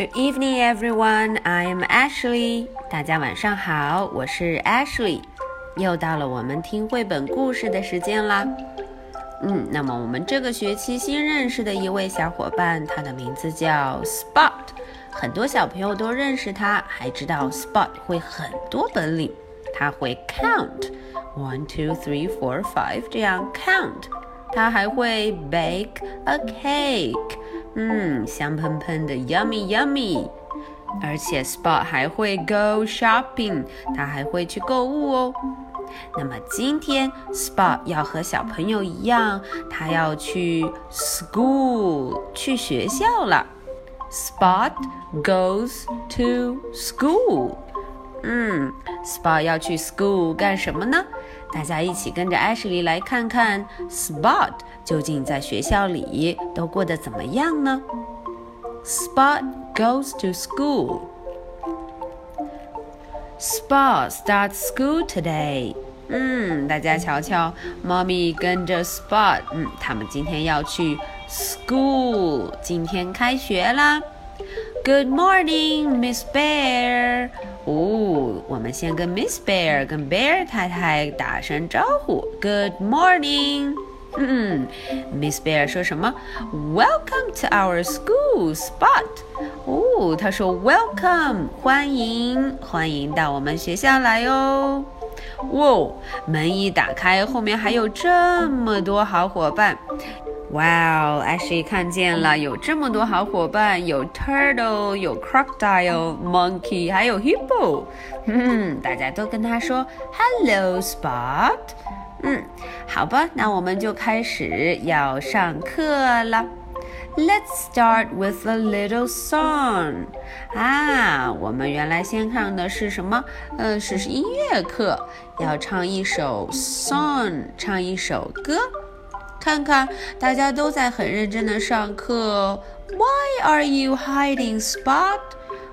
Good evening, everyone. I am Ashley. 大家晚上好，我是 Ashley。又到了我们听绘本故事的时间啦。嗯，那么我们这个学期新认识的一位小伙伴，他的名字叫 Spot。很多小朋友都认识他，还知道 Spot 会很多本领。他会 count one, two, three, four, five 这样 count。他还会 bake a cake。嗯，香喷喷的，yummy yummy。而且 Spot 还会 go shopping，他还会去购物哦。那么今天 Spot 要和小朋友一样，他要去 school，去学校了。Spot goes to school。嗯，Spot 要去 school 干什么呢？大家一起跟着 Ashley 来看看 Spot 究竟在学校里都过得怎么样呢？Spot goes to school. Spot starts school today. 嗯，大家瞧瞧，猫咪跟着 Spot，嗯，他们今天要去 school，今天开学啦。Good morning, Miss Bear. 哦，我们先跟 Miss Bear 跟 Bear 太太打声招呼。Good morning。嗯，Miss Bear 说什么？Welcome to our school spot。哦，他说 Welcome，欢迎，欢迎到我们学校来哦。哇，门一打开，后面还有这么多好伙伴。哇哦，Ashley 看见了，有这么多好伙伴，有 turtle，有 crocodile，monkey，还有 hippo。嗯，大家都跟他说 Hello Spot。嗯，好吧，那我们就开始要上课了。Let's start with a little song。啊，我们原来先上的是什么？嗯，是音乐课，要唱一首 song，唱一首歌。 看看，大家都在很认真的上课。Why are you hiding, Spot？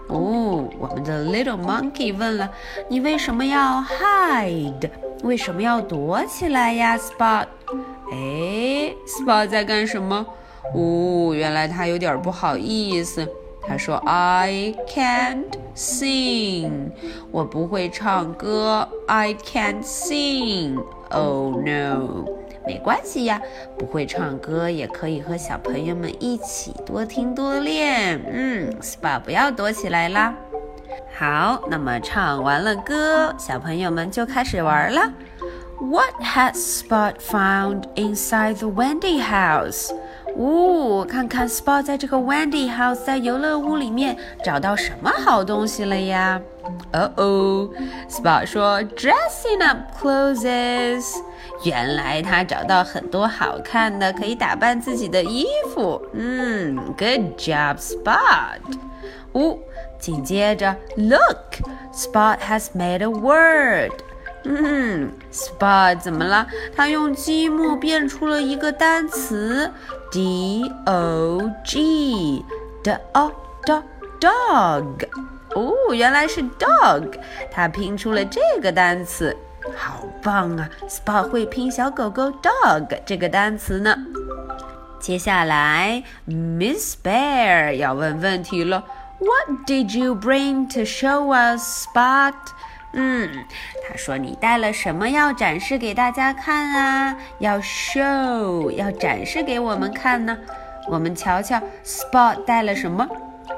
哦，我们的 Little Monkey 问了，你为什么要 hide？为什么要躲起来呀，Spot？哎，Spot 在干什么？哦，原来他有点不好意思。他说：“I can't sing，我不会唱歌。I can't sing。Oh no。”没关系呀，不会唱歌也可以和小朋友们一起多听多练。嗯，SPA 不要躲起来啦。好，那么唱完了歌，小朋友们就开始玩了。What has Spot found inside the Wendy house？呜，看看 Spot 在这个 Wendy house 在游乐屋里面找到什么好东西了呀？哦哦，Spot 说：“Dressing up clothes。”原来他找到很多好看的可以打扮自己的衣服。嗯，Good job, Spot。哦，紧接着，Look，Spot has made a word。 嗯，Spot 怎么了？他用积木变出了一个单词，D O G，D-O-D-Dog。哦，原来是 dog，他拼出了这个单词，好棒啊！Spot 会拼小狗狗 dog 这个单词呢。接下来，Miss Bear 要问问题了：What did you bring to show us, Spot？嗯，他说你带了什么要展示给大家看啊？要 show，要展示给我们看呢？我们瞧瞧，Spot 带了什么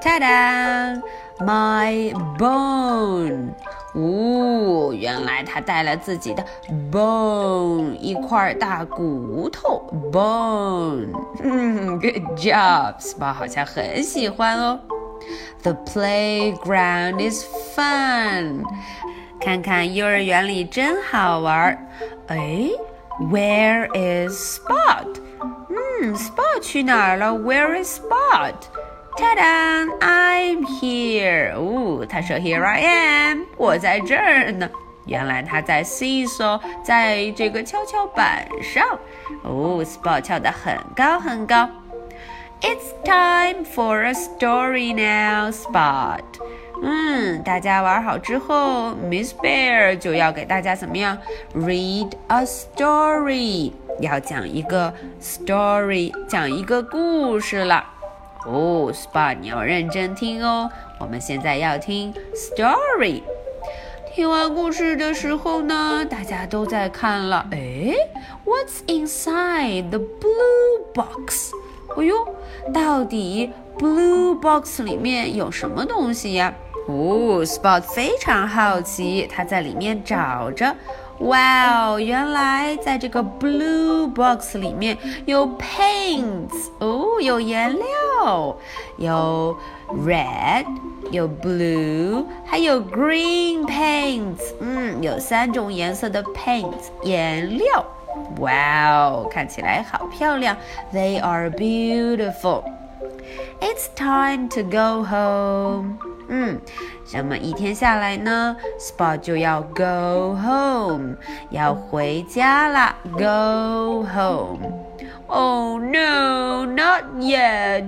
？ta da My bone，哦，原来他带了自己的 bone，一块大骨头 bone。嗯，Good job，Spot 好像很喜欢哦。The playground is fun，看看幼儿园里真好玩。哎，Where is Spot？嗯，Spot 去哪儿了？Where is Spot？Ta-da! I'm here. 哦，他说 Here I am，我在这儿呢。原来他在 seesaw，在这个跷跷板上。哦，Spot 跳得很高很高。It's time for a story now, Spot。 嗯，大家玩好之后，Miss Bear 就要给大家怎么样？Read a story，要讲一个 story，讲一个故事了。哦，Spot，你要认真听哦。我们现在要听 story。听完故事的时候呢，大家都在看了。哎，What's inside the blue box？哎呦，到底 blue box 里面有什么东西呀？哦，Spot 非常好奇，他在里面找着。哇哦，原来在这个 blue box 里面有 paints 哦，有颜料，有 red，有 blue，还有 green paints。嗯，有三种颜色的 paints 颜料。哇哦，看起来好漂亮。They are beautiful. It's time to go home. 嗯，那么一天下来呢，Spot 就要 go home，要回家啦。Go home. Oh no, not yet.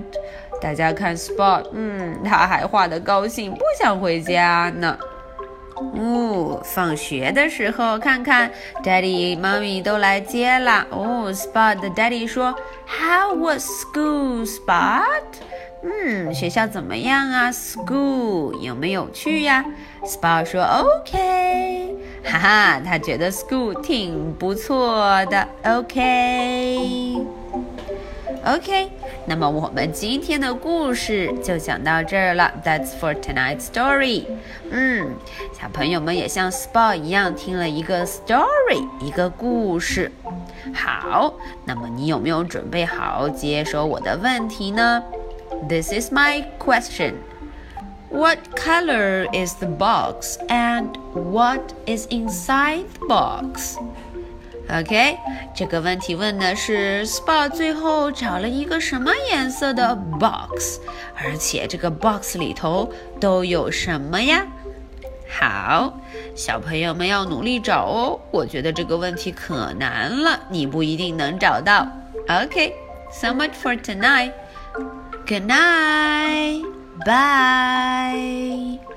大家看 Spot，嗯，他还画的高兴，不想回家呢。哦，放学的时候看看，Daddy、妈咪都来接了。哦，Spot 的 Daddy 说，How was school, Spot？嗯，学校怎么样啊？School 有没有趣呀？Spot 说 OK，哈哈，他觉得 School 挺不错的。OK OK，OK，那么我们今天的故事就讲到这儿了。That's for tonight's story。嗯，小朋友们也像 Spot 一样听了一个 story，一个故事。好，那么你有没有准备好接收我的问题呢？This is my question. What color is the box and what is inside the box? OK，这个问题问的是 Spa 最后找了一个什么颜色的 box，而且这个 box 里头都有什么呀？好，小朋友们要努力找哦。我觉得这个问题可难了，你不一定能找到。OK，so much for tonight. Good night. Bye.